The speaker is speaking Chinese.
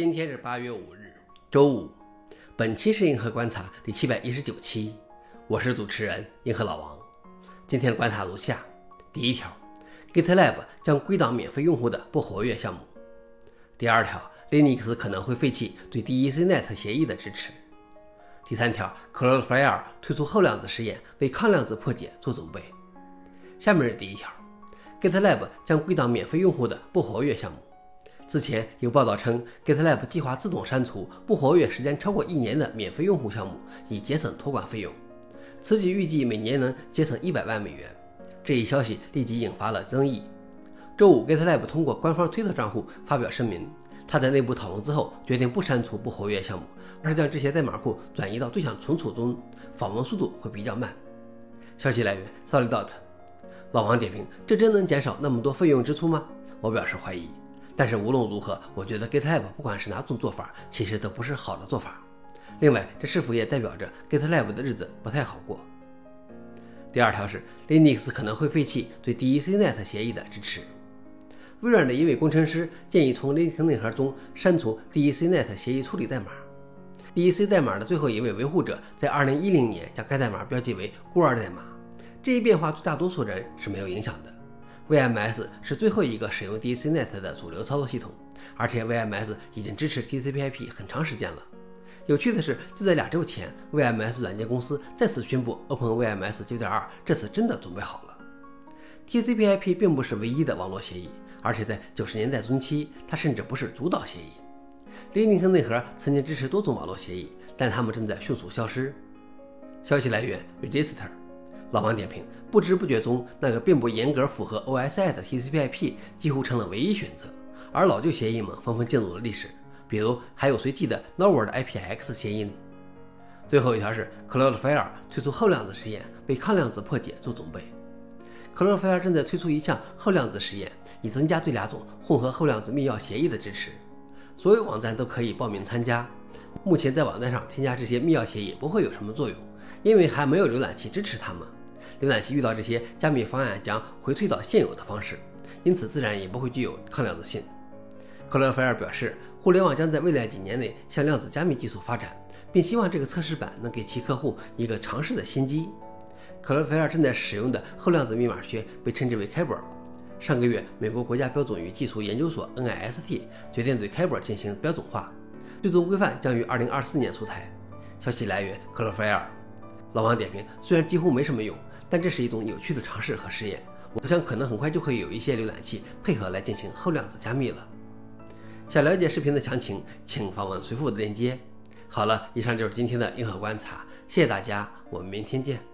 今天是八月五日，周五。本期是银河观察第七百一十九期，我是主持人银河老王。今天的观察如下：第一条，GitLab 将归档免费用户的不活跃项目；第二条，Linux 可能会废弃对 DECnet 协议的支持；第三条，Cloudflare 推出后量子实验，为抗量子破解做准备。下面是第一条，GitLab 将归档免费用户的不活跃项目。之前有报道称，GitLab 计划自动删除不活跃时间超过一年的免费用户项目，以节省托管费用。此举预计每年能节省一百万美元。这一消息立即引发了争议。周五，GitLab 通过官方推特账户发表声明，他在内部讨论之后决定不删除不活跃项目，而是将这些代码库转移到对象存储中，访问速度会比较慢。消息来源：Solidot。老王点评：这真能减少那么多费用支出吗？我表示怀疑。但是无论如何，我觉得 GitLab 不管是哪种做法，其实都不是好的做法。另外，这是否也代表着 GitLab 的日子不太好过？第二条是 Linux 可能会废弃对 DECnet 协议的支持。微软的一位工程师建议从 Linux 内核中删除 DECnet 协议处理代码。DEC 代码的最后一位维护者在2010年将该代码标记为孤儿代码。这一变化对大多数人是没有影响的。VMS 是最后一个使用 DCNet 的主流操作系统，而且 VMS 已经支持 TCP/IP 很长时间了。有趣的是，就在两周前，VMS 软件公司再次宣布 OpenVMS 9.2这次真的准备好了。TCP/IP 并不是唯一的网络协议，而且在九十年代中期，它甚至不是主导协议。Linux 内核曾经支持多种网络协议，但它们正在迅速消失。消息来源：Register。老王点评：不知不觉中，那个并不严格符合 OSI 的 TCP/IP 几乎成了唯一选择，而老旧协议们纷纷进入了历史。比如，还有谁记得 Nova 的 IPX 协议呢？最后一条是 Cloudflare 推出后量子实验，为抗量子破解做准备。Cloudflare 正在推出一项后量子实验，以增加这两种混合后量子密钥协议的支持。所有网站都可以报名参加。目前在网站上添加这些密钥协议不会有什么作用，因为还没有浏览器支持它们。浏览器遇到这些加密方案将回退到现有的方式，因此自然也不会具有抗量子性。克洛菲尔表示，互联网将在未来几年内向量子加密技术发展，并希望这个测试版能给其客户一个尝试的先机。克洛菲尔正在使用的后量子密码学被称之为 k y b e r 上个月，美国国家标准与技术研究所 （NIST） 决定对 k y b e r 进行标准化，最终规范将于2024年出台。消息来源：克洛菲尔。老王点评：虽然几乎没什么用。但这是一种有趣的尝试和试验，我想可能很快就会有一些浏览器配合来进行后量子加密了。想了解视频的详情，请访问随附的链接。好了，以上就是今天的硬核观察，谢谢大家，我们明天见。